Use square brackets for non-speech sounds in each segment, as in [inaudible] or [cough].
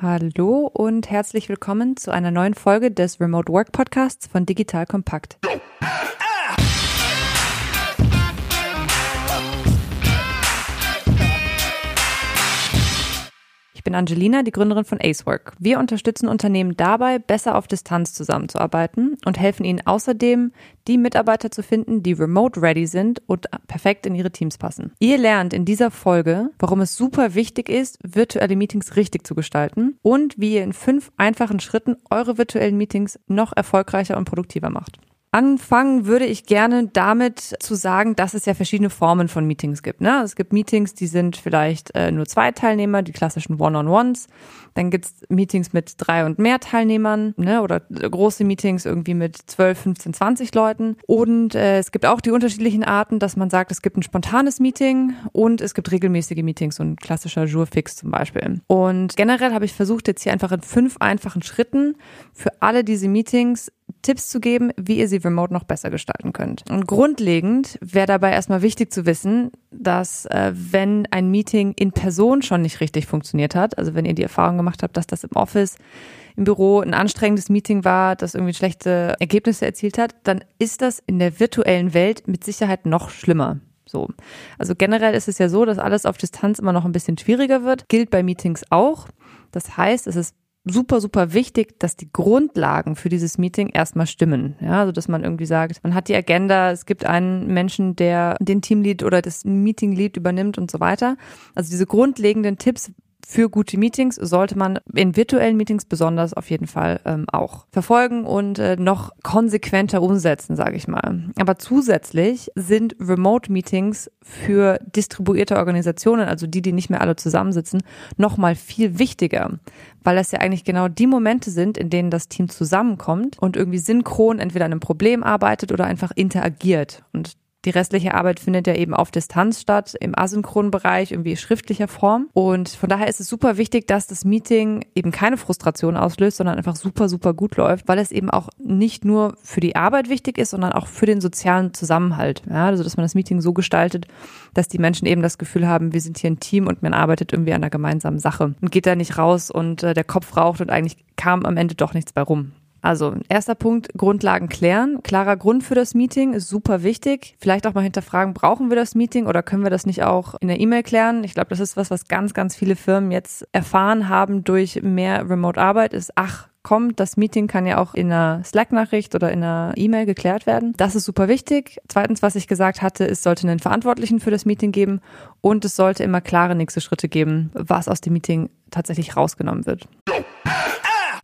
Hallo und herzlich willkommen zu einer neuen Folge des Remote Work Podcasts von Digital Kompakt. Ich bin Angelina, die Gründerin von Acework. Wir unterstützen Unternehmen dabei, besser auf Distanz zusammenzuarbeiten und helfen ihnen außerdem, die Mitarbeiter zu finden, die remote ready sind und perfekt in ihre Teams passen. Ihr lernt in dieser Folge, warum es super wichtig ist, virtuelle Meetings richtig zu gestalten und wie ihr in fünf einfachen Schritten eure virtuellen Meetings noch erfolgreicher und produktiver macht. Anfangen würde ich gerne damit zu sagen, dass es ja verschiedene Formen von Meetings gibt. Ne? Es gibt Meetings, die sind vielleicht äh, nur zwei Teilnehmer, die klassischen One-on-Ones. Dann gibt's Meetings mit drei und mehr Teilnehmern ne? oder große Meetings irgendwie mit 12, 15, 20 Leuten. Und äh, es gibt auch die unterschiedlichen Arten, dass man sagt, es gibt ein spontanes Meeting und es gibt regelmäßige Meetings, so ein klassischer Jour-Fix zum Beispiel. Und generell habe ich versucht, jetzt hier einfach in fünf einfachen Schritten für alle diese Meetings Tipps zu geben, wie ihr sie remote noch besser gestalten könnt. Und grundlegend wäre dabei erstmal wichtig zu wissen, dass äh, wenn ein Meeting in Person schon nicht richtig funktioniert hat, also wenn ihr die Erfahrung gemacht habt, dass das im Office im Büro ein anstrengendes Meeting war, das irgendwie schlechte Ergebnisse erzielt hat, dann ist das in der virtuellen Welt mit Sicherheit noch schlimmer. So. Also generell ist es ja so, dass alles auf Distanz immer noch ein bisschen schwieriger wird. Gilt bei Meetings auch. Das heißt, es ist super, super wichtig, dass die Grundlagen für dieses Meeting erstmal stimmen. Ja, also dass man irgendwie sagt, man hat die Agenda, es gibt einen Menschen, der den Teamlead oder das Meetinglead übernimmt und so weiter. Also diese grundlegenden Tipps, für gute Meetings sollte man in virtuellen Meetings besonders auf jeden Fall ähm, auch verfolgen und äh, noch konsequenter umsetzen, sage ich mal. Aber zusätzlich sind Remote-Meetings für distribuierte Organisationen, also die, die nicht mehr alle zusammensitzen, noch mal viel wichtiger, weil das ja eigentlich genau die Momente sind, in denen das Team zusammenkommt und irgendwie synchron entweder an einem Problem arbeitet oder einfach interagiert. Und die restliche Arbeit findet ja eben auf Distanz statt, im asynchronen Bereich, irgendwie schriftlicher Form. Und von daher ist es super wichtig, dass das Meeting eben keine Frustration auslöst, sondern einfach super, super gut läuft, weil es eben auch nicht nur für die Arbeit wichtig ist, sondern auch für den sozialen Zusammenhalt. Ja, also, dass man das Meeting so gestaltet, dass die Menschen eben das Gefühl haben, wir sind hier ein Team und man arbeitet irgendwie an einer gemeinsamen Sache und geht da nicht raus und äh, der Kopf raucht und eigentlich kam am Ende doch nichts bei rum. Also, erster Punkt, Grundlagen klären. Klarer Grund für das Meeting ist super wichtig. Vielleicht auch mal hinterfragen, brauchen wir das Meeting oder können wir das nicht auch in der E-Mail klären? Ich glaube, das ist was, was ganz, ganz viele Firmen jetzt erfahren haben durch mehr Remote-Arbeit, ist, ach, kommt, das Meeting kann ja auch in einer Slack-Nachricht oder in einer E-Mail geklärt werden. Das ist super wichtig. Zweitens, was ich gesagt hatte, es sollte einen Verantwortlichen für das Meeting geben und es sollte immer klare nächste Schritte geben, was aus dem Meeting tatsächlich rausgenommen wird.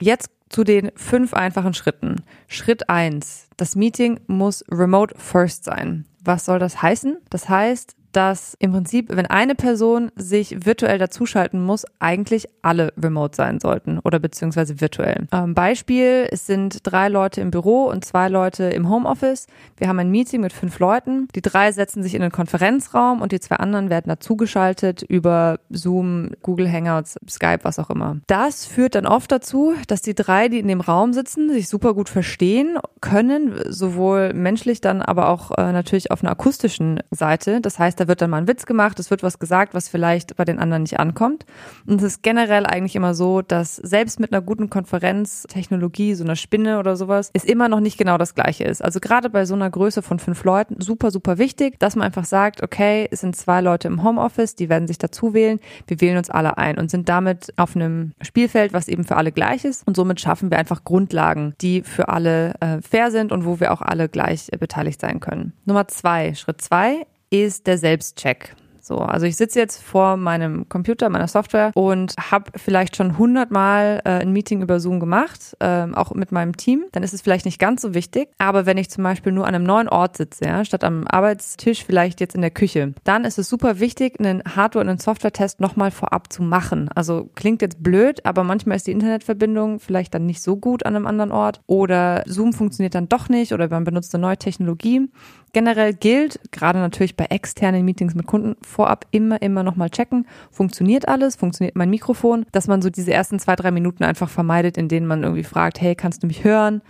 Jetzt zu den fünf einfachen Schritten. Schritt eins: Das Meeting muss remote first sein. Was soll das heißen? Das heißt, dass im Prinzip, wenn eine Person sich virtuell dazuschalten muss, eigentlich alle remote sein sollten oder beziehungsweise virtuell. Ähm, Beispiel, es sind drei Leute im Büro und zwei Leute im Homeoffice. Wir haben ein Meeting mit fünf Leuten. Die drei setzen sich in den Konferenzraum und die zwei anderen werden dazugeschaltet über Zoom, Google Hangouts, Skype, was auch immer. Das führt dann oft dazu, dass die drei, die in dem Raum sitzen, sich super gut verstehen können, sowohl menschlich dann, aber auch äh, natürlich auf einer akustischen Seite. Das heißt, wird dann mal ein Witz gemacht, es wird was gesagt, was vielleicht bei den anderen nicht ankommt. Und es ist generell eigentlich immer so, dass selbst mit einer guten Konferenztechnologie, so einer Spinne oder sowas, es immer noch nicht genau das gleiche ist. Also gerade bei so einer Größe von fünf Leuten super, super wichtig, dass man einfach sagt, okay, es sind zwei Leute im Homeoffice, die werden sich dazu wählen, wir wählen uns alle ein und sind damit auf einem Spielfeld, was eben für alle gleich ist. Und somit schaffen wir einfach Grundlagen, die für alle äh, fair sind und wo wir auch alle gleich äh, beteiligt sein können. Nummer zwei, Schritt zwei ist der Selbstcheck. So, also ich sitze jetzt vor meinem Computer, meiner Software und habe vielleicht schon hundertmal äh, ein Meeting über Zoom gemacht, äh, auch mit meinem Team. Dann ist es vielleicht nicht ganz so wichtig. Aber wenn ich zum Beispiel nur an einem neuen Ort sitze, ja, statt am Arbeitstisch vielleicht jetzt in der Küche, dann ist es super wichtig, einen Hardware- und einen Software-Test nochmal vorab zu machen. Also klingt jetzt blöd, aber manchmal ist die Internetverbindung vielleicht dann nicht so gut an einem anderen Ort oder Zoom funktioniert dann doch nicht oder man benutzt eine neue Technologie. Generell gilt, gerade natürlich bei externen Meetings mit Kunden, vorab immer, immer nochmal checken. Funktioniert alles? Funktioniert mein Mikrofon? Dass man so diese ersten zwei, drei Minuten einfach vermeidet, in denen man irgendwie fragt, hey, kannst du mich hören?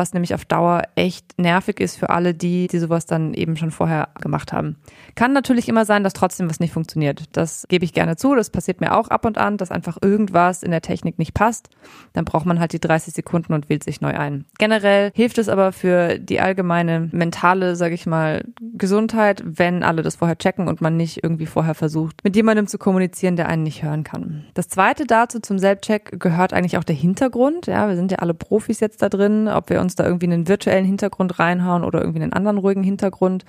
Was nämlich auf Dauer echt nervig ist für alle, die, die sowas dann eben schon vorher gemacht haben. Kann natürlich immer sein, dass trotzdem was nicht funktioniert. Das gebe ich gerne zu. Das passiert mir auch ab und an, dass einfach irgendwas in der Technik nicht passt. Dann braucht man halt die 30 Sekunden und wählt sich neu ein. Generell hilft es aber für die allgemeine mentale, sage ich mal, Gesundheit, wenn alle das vorher checken und man nicht irgendwie vorher versucht, mit jemandem zu kommunizieren, der einen nicht hören kann. Das zweite dazu zum Selbstcheck gehört eigentlich auch der Hintergrund. Ja, wir sind ja alle Profis jetzt da drin, ob wir uns da irgendwie einen virtuellen Hintergrund reinhauen oder irgendwie einen anderen ruhigen Hintergrund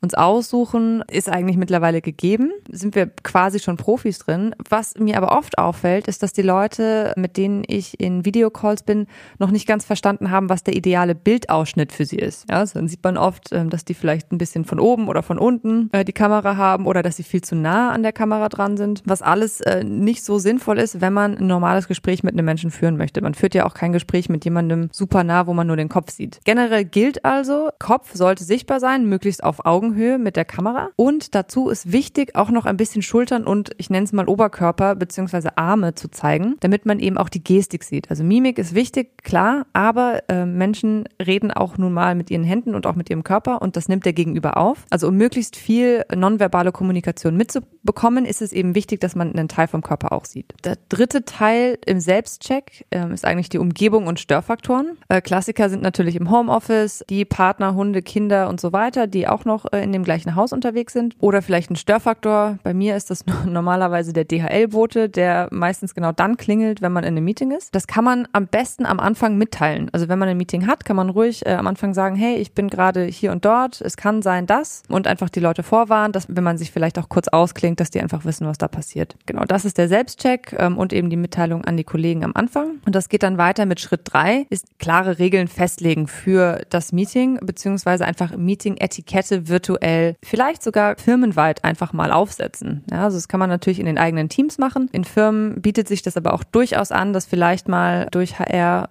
uns aussuchen, ist eigentlich mittlerweile gegeben. Sind wir quasi schon Profis drin. Was mir aber oft auffällt, ist, dass die Leute, mit denen ich in Videocalls bin, noch nicht ganz verstanden haben, was der ideale Bildausschnitt für sie ist. Ja, also dann sieht man oft, ähm, dass die vielleicht ein bisschen von oben oder von unten äh, die Kamera haben oder dass sie viel zu nah an der Kamera dran sind, was alles äh, nicht so sinnvoll ist, wenn man ein normales Gespräch mit einem Menschen führen möchte. Man führt ja auch kein Gespräch mit jemandem super nah, wo man nur den Kopf sieht. Generell gilt also, Kopf sollte sichtbar sein, möglichst auf Augenhöhe mit der Kamera. Und dazu ist wichtig, auch noch ein bisschen Schultern und ich nenne es mal Oberkörper bzw. Arme zu zeigen, damit man eben auch die Gestik sieht. Also Mimik ist wichtig, klar, aber äh, Menschen reden auch nun mal mit ihren Händen und auch mit ihrem Körper und das nimmt der Gegenüber auf. Also um möglichst viel nonverbale Kommunikation mitzubekommen, ist es eben wichtig, dass man einen Teil vom Körper auch sieht. Der dritte Teil im Selbstcheck äh, ist eigentlich die Umgebung und Störfaktoren. Äh, Klassiker sind natürlich im Homeoffice, die Partner, Hunde, Kinder und so weiter, die auch noch äh, in dem gleichen Haus unterwegs sind. Oder vielleicht ein Störfaktor. Bei mir ist das [laughs] normalerweise der DHL-Bote, der meistens genau dann klingelt, wenn man in einem Meeting ist. Das kann man am besten am Anfang mitteilen. Also wenn man ein Meeting hat, kann man ruhig äh, am Anfang sagen, hey, ich bin gerade hier und dort, es kann sein das und einfach die Leute vorwarnen, dass wenn man sich vielleicht auch kurz ausklingt, dass die einfach wissen, was da passiert. Genau, das ist der Selbstcheck ähm, und eben die Mitteilung an die Kollegen am Anfang. Und das geht dann weiter mit Schritt drei, ist klare Regeln festlegen für das Meeting, beziehungsweise einfach Meeting-Etikette virtuell, vielleicht sogar firmenweit einfach mal aufsetzen. Ja, also das kann man natürlich in den eigenen Teams machen. In Firmen bietet sich das aber auch durchaus an, dass vielleicht mal durch HR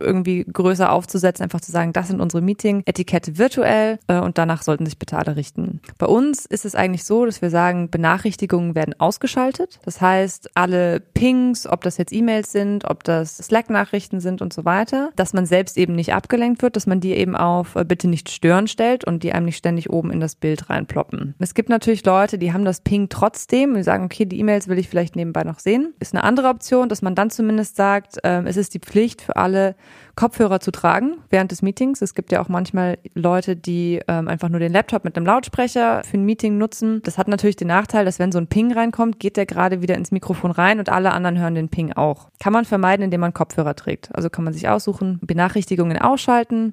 irgendwie größer aufzusetzen, einfach zu sagen, das sind unsere Meeting-Etikette virtuell äh, und danach sollten sich bitte alle richten. Bei uns ist es eigentlich so, dass wir sagen, Benachrichtigungen werden ausgeschaltet. Das heißt, alle Pings, ob das jetzt E-Mails sind, ob das Slack-Nachrichten sind und so weiter, dass man selbst eben nicht abgelenkt wird, dass man die eben auf äh, bitte nicht stören stellt und die einem nicht ständig oben in das Bild reinploppen. Es gibt natürlich Leute, die haben das Ping trotzdem und sagen, okay, die E-Mails will ich vielleicht nebenbei noch sehen. Ist eine andere Option, dass man dann zumindest sagt, äh, es ist die Pflicht für alle, Kopfhörer zu tragen während des Meetings. Es gibt ja auch manchmal Leute, die ähm, einfach nur den Laptop mit einem Lautsprecher für ein Meeting nutzen. Das hat natürlich den Nachteil, dass wenn so ein Ping reinkommt, geht der gerade wieder ins Mikrofon rein und alle anderen hören den Ping auch. Kann man vermeiden, indem man Kopfhörer trägt. Also kann man sich aussuchen, Benachrichtigungen ausschalten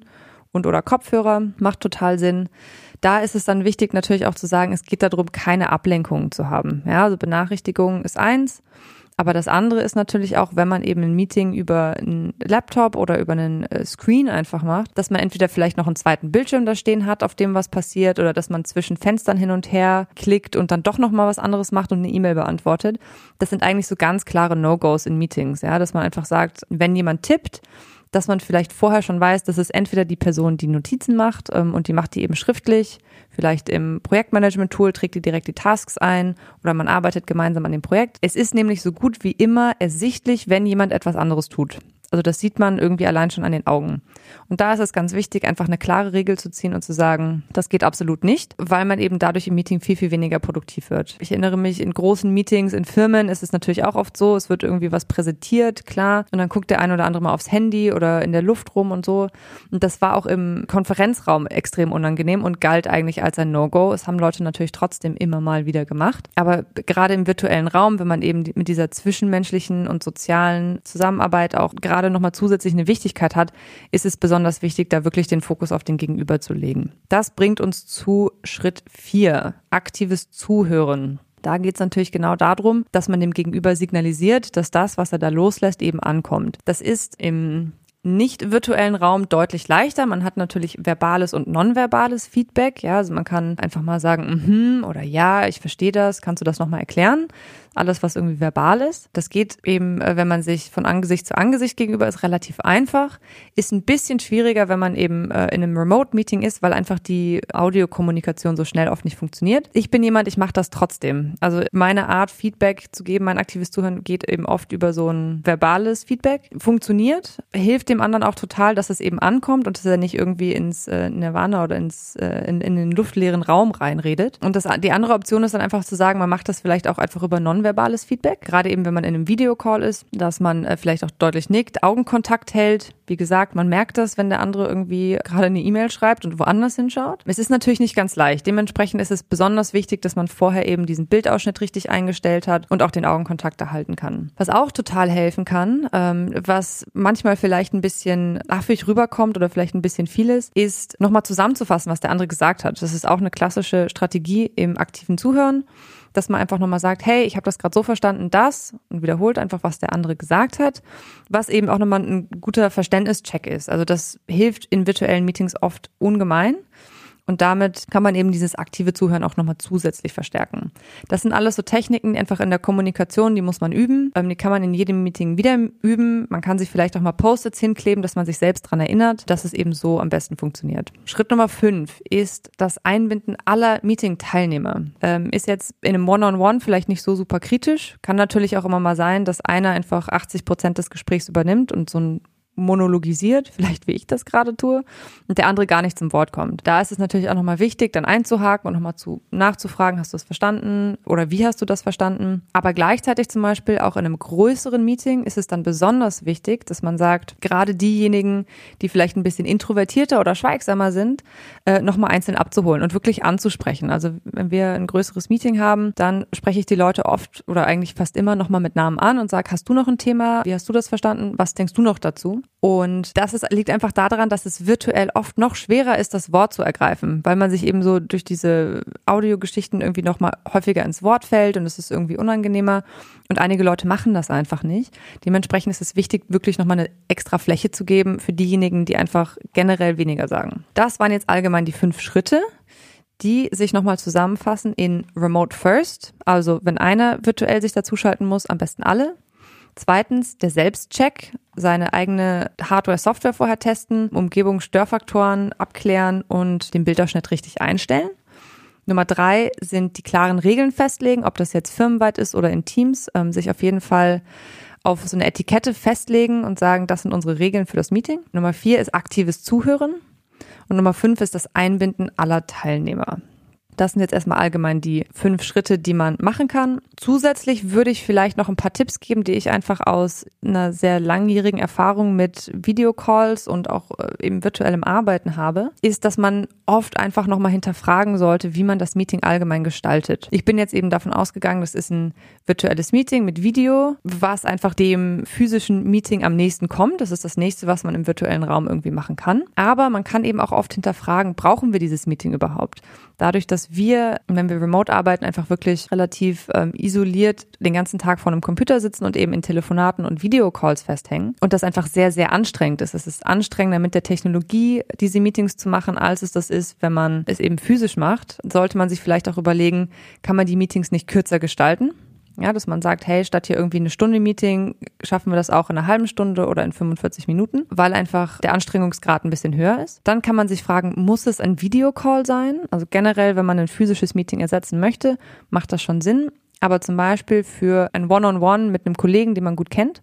und oder Kopfhörer, macht total Sinn. Da ist es dann wichtig natürlich auch zu sagen, es geht darum, keine Ablenkungen zu haben. Ja, also Benachrichtigungen ist eins. Aber das andere ist natürlich auch, wenn man eben ein Meeting über einen Laptop oder über einen äh, Screen einfach macht, dass man entweder vielleicht noch einen zweiten Bildschirm da stehen hat, auf dem was passiert, oder dass man zwischen Fenstern hin und her klickt und dann doch noch mal was anderes macht und eine E-Mail beantwortet. Das sind eigentlich so ganz klare No-Gos in Meetings, ja, dass man einfach sagt, wenn jemand tippt, dass man vielleicht vorher schon weiß, dass es entweder die Person, die Notizen macht ähm, und die macht die eben schriftlich, vielleicht im Projektmanagement-Tool trägt die direkt die Tasks ein oder man arbeitet gemeinsam an dem Projekt. Es ist nämlich so gut wie immer ersichtlich, wenn jemand etwas anderes tut. Also das sieht man irgendwie allein schon an den Augen. Und da ist es ganz wichtig, einfach eine klare Regel zu ziehen und zu sagen, das geht absolut nicht, weil man eben dadurch im Meeting viel, viel weniger produktiv wird. Ich erinnere mich, in großen Meetings, in Firmen ist es natürlich auch oft so, es wird irgendwie was präsentiert, klar, und dann guckt der ein oder andere mal aufs Handy oder in der Luft rum und so. Und das war auch im Konferenzraum extrem unangenehm und galt eigentlich als ein No-Go. Es haben Leute natürlich trotzdem immer mal wieder gemacht. Aber gerade im virtuellen Raum, wenn man eben mit dieser zwischenmenschlichen und sozialen Zusammenarbeit auch gerade nochmal zusätzlich eine Wichtigkeit hat, ist es besonders wichtig, da wirklich den Fokus auf den Gegenüber zu legen. Das bringt uns zu Schritt vier: aktives Zuhören. Da geht es natürlich genau darum, dass man dem Gegenüber signalisiert, dass das, was er da loslässt, eben ankommt. Das ist im nicht virtuellen Raum deutlich leichter. Man hat natürlich verbales und nonverbales Feedback. Ja, also man kann einfach mal sagen, mhm oder ja, ich verstehe das. Kannst du das nochmal erklären? alles, was irgendwie verbal ist. Das geht eben, äh, wenn man sich von Angesicht zu Angesicht gegenüber ist, relativ einfach. Ist ein bisschen schwieriger, wenn man eben äh, in einem Remote-Meeting ist, weil einfach die Audiokommunikation so schnell oft nicht funktioniert. Ich bin jemand, ich mache das trotzdem. Also meine Art, Feedback zu geben, mein aktives Zuhören geht eben oft über so ein verbales Feedback. Funktioniert, hilft dem anderen auch total, dass es eben ankommt und dass er nicht irgendwie ins äh, Nirvana oder ins, in, in den luftleeren Raum reinredet. Und das, die andere Option ist dann einfach zu sagen, man macht das vielleicht auch einfach über non nonverbales Feedback, gerade eben, wenn man in einem Videocall ist, dass man äh, vielleicht auch deutlich nickt, Augenkontakt hält. Wie gesagt, man merkt das, wenn der andere irgendwie gerade eine E-Mail schreibt und woanders hinschaut. Es ist natürlich nicht ganz leicht. Dementsprechend ist es besonders wichtig, dass man vorher eben diesen Bildausschnitt richtig eingestellt hat und auch den Augenkontakt erhalten kann. Was auch total helfen kann, ähm, was manchmal vielleicht ein bisschen affig rüberkommt oder vielleicht ein bisschen viel ist, ist nochmal zusammenzufassen, was der andere gesagt hat. Das ist auch eine klassische Strategie im aktiven Zuhören dass man einfach nochmal sagt, hey, ich habe das gerade so verstanden, das und wiederholt einfach, was der andere gesagt hat, was eben auch nochmal ein guter Verständnischeck ist. Also das hilft in virtuellen Meetings oft ungemein. Und damit kann man eben dieses aktive Zuhören auch nochmal zusätzlich verstärken. Das sind alles so Techniken, einfach in der Kommunikation, die muss man üben. Ähm, die kann man in jedem Meeting wieder üben. Man kann sich vielleicht auch mal Post-its hinkleben, dass man sich selbst dran erinnert, dass es eben so am besten funktioniert. Schritt Nummer fünf ist das Einbinden aller Meeting-Teilnehmer. Ähm, ist jetzt in einem One-on-One -on -One vielleicht nicht so super kritisch. Kann natürlich auch immer mal sein, dass einer einfach 80 Prozent des Gesprächs übernimmt und so ein monologisiert, vielleicht wie ich das gerade tue, und der andere gar nicht zum Wort kommt. Da ist es natürlich auch nochmal wichtig, dann einzuhaken und nochmal zu nachzufragen, hast du das verstanden oder wie hast du das verstanden? Aber gleichzeitig zum Beispiel auch in einem größeren Meeting ist es dann besonders wichtig, dass man sagt, gerade diejenigen, die vielleicht ein bisschen introvertierter oder schweigsamer sind, äh, nochmal einzeln abzuholen und wirklich anzusprechen. Also wenn wir ein größeres Meeting haben, dann spreche ich die Leute oft oder eigentlich fast immer nochmal mit Namen an und sage, hast du noch ein Thema? Wie hast du das verstanden? Was denkst du noch dazu? Und das ist, liegt einfach daran, dass es virtuell oft noch schwerer ist, das Wort zu ergreifen, weil man sich eben so durch diese Audiogeschichten irgendwie noch mal häufiger ins Wort fällt und es ist irgendwie unangenehmer. Und einige Leute machen das einfach nicht. Dementsprechend ist es wichtig, wirklich noch mal eine extra Fläche zu geben für diejenigen, die einfach generell weniger sagen. Das waren jetzt allgemein die fünf Schritte die sich nochmal zusammenfassen in Remote First. Also wenn einer virtuell sich dazuschalten muss, am besten alle. Zweitens der Selbstcheck, seine eigene Hardware-Software vorher testen, Umgebungsstörfaktoren abklären und den Bildausschnitt richtig einstellen. Nummer drei sind die klaren Regeln festlegen, ob das jetzt firmenweit ist oder in Teams, ähm, sich auf jeden Fall auf so eine Etikette festlegen und sagen, das sind unsere Regeln für das Meeting. Nummer vier ist aktives Zuhören. Und Nummer fünf ist das Einbinden aller Teilnehmer. Das sind jetzt erstmal allgemein die fünf Schritte, die man machen kann. Zusätzlich würde ich vielleicht noch ein paar Tipps geben, die ich einfach aus einer sehr langjährigen Erfahrung mit Videocalls und auch äh, eben virtuellem Arbeiten habe, ist, dass man oft einfach nochmal hinterfragen sollte, wie man das Meeting allgemein gestaltet. Ich bin jetzt eben davon ausgegangen, das ist ein virtuelles Meeting mit Video, was einfach dem physischen Meeting am nächsten kommt. Das ist das nächste, was man im virtuellen Raum irgendwie machen kann. Aber man kann eben auch oft hinterfragen, brauchen wir dieses Meeting überhaupt? Dadurch, dass wir, wenn wir remote arbeiten, einfach wirklich relativ ähm, isoliert den ganzen Tag vor einem Computer sitzen und eben in Telefonaten und Videocalls festhängen und das einfach sehr, sehr anstrengend ist. Es ist anstrengender mit der Technologie diese Meetings zu machen, als es das ist, wenn man es eben physisch macht. Sollte man sich vielleicht auch überlegen, kann man die Meetings nicht kürzer gestalten? Ja, dass man sagt, hey, statt hier irgendwie eine Stunde Meeting, schaffen wir das auch in einer halben Stunde oder in 45 Minuten, weil einfach der Anstrengungsgrad ein bisschen höher ist. Dann kann man sich fragen, muss es ein Videocall sein? Also generell, wenn man ein physisches Meeting ersetzen möchte, macht das schon Sinn. Aber zum Beispiel für ein One-on-One mit einem Kollegen, den man gut kennt,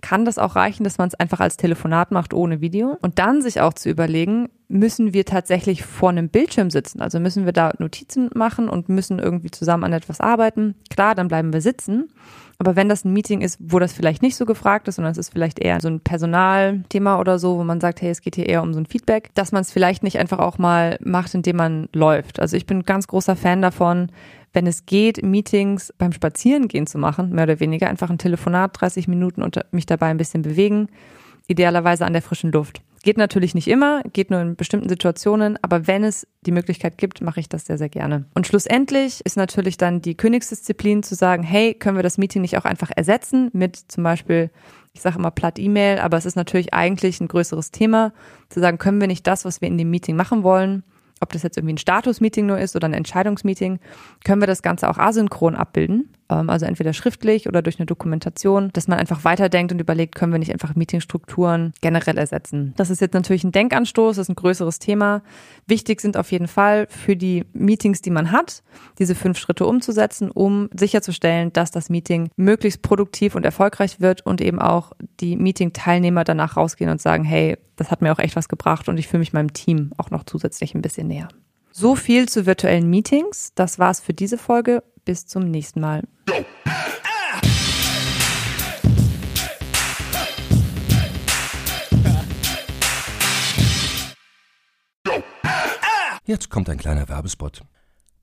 kann das auch reichen, dass man es einfach als Telefonat macht ohne Video. Und dann sich auch zu überlegen, müssen wir tatsächlich vor einem Bildschirm sitzen? Also müssen wir da Notizen machen und müssen irgendwie zusammen an etwas arbeiten? Klar, dann bleiben wir sitzen. Aber wenn das ein Meeting ist, wo das vielleicht nicht so gefragt ist, sondern es ist vielleicht eher so ein Personalthema oder so, wo man sagt, hey, es geht hier eher um so ein Feedback, dass man es vielleicht nicht einfach auch mal macht, indem man läuft. Also ich bin ganz großer Fan davon, wenn es geht, Meetings beim Spazierengehen zu machen, mehr oder weniger, einfach ein Telefonat, 30 Minuten und mich dabei ein bisschen bewegen, idealerweise an der frischen Luft. Geht natürlich nicht immer, geht nur in bestimmten Situationen, aber wenn es die Möglichkeit gibt, mache ich das sehr, sehr gerne. Und schlussendlich ist natürlich dann die Königsdisziplin zu sagen, hey, können wir das Meeting nicht auch einfach ersetzen mit zum Beispiel, ich sage immer platt E-Mail, aber es ist natürlich eigentlich ein größeres Thema, zu sagen, können wir nicht das, was wir in dem Meeting machen wollen, ob das jetzt irgendwie ein Status-Meeting nur ist oder ein Entscheidungsmeeting, können wir das Ganze auch asynchron abbilden. Ähm, also entweder schriftlich oder durch eine Dokumentation, dass man einfach weiterdenkt und überlegt, können wir nicht einfach Meetingstrukturen generell ersetzen. Das ist jetzt natürlich ein Denkanstoß, das ist ein größeres Thema. Wichtig sind auf jeden Fall für die Meetings, die man hat, diese fünf Schritte umzusetzen, um sicherzustellen, dass das Meeting möglichst produktiv und erfolgreich wird und eben auch die Meeting-Teilnehmer danach rausgehen und sagen, hey, das hat mir auch echt was gebracht und ich fühle mich meinem Team auch noch zusätzlich ein bisschen näher. So viel zu virtuellen Meetings. Das war's für diese Folge. Bis zum nächsten Mal. Jetzt kommt ein kleiner Werbespot.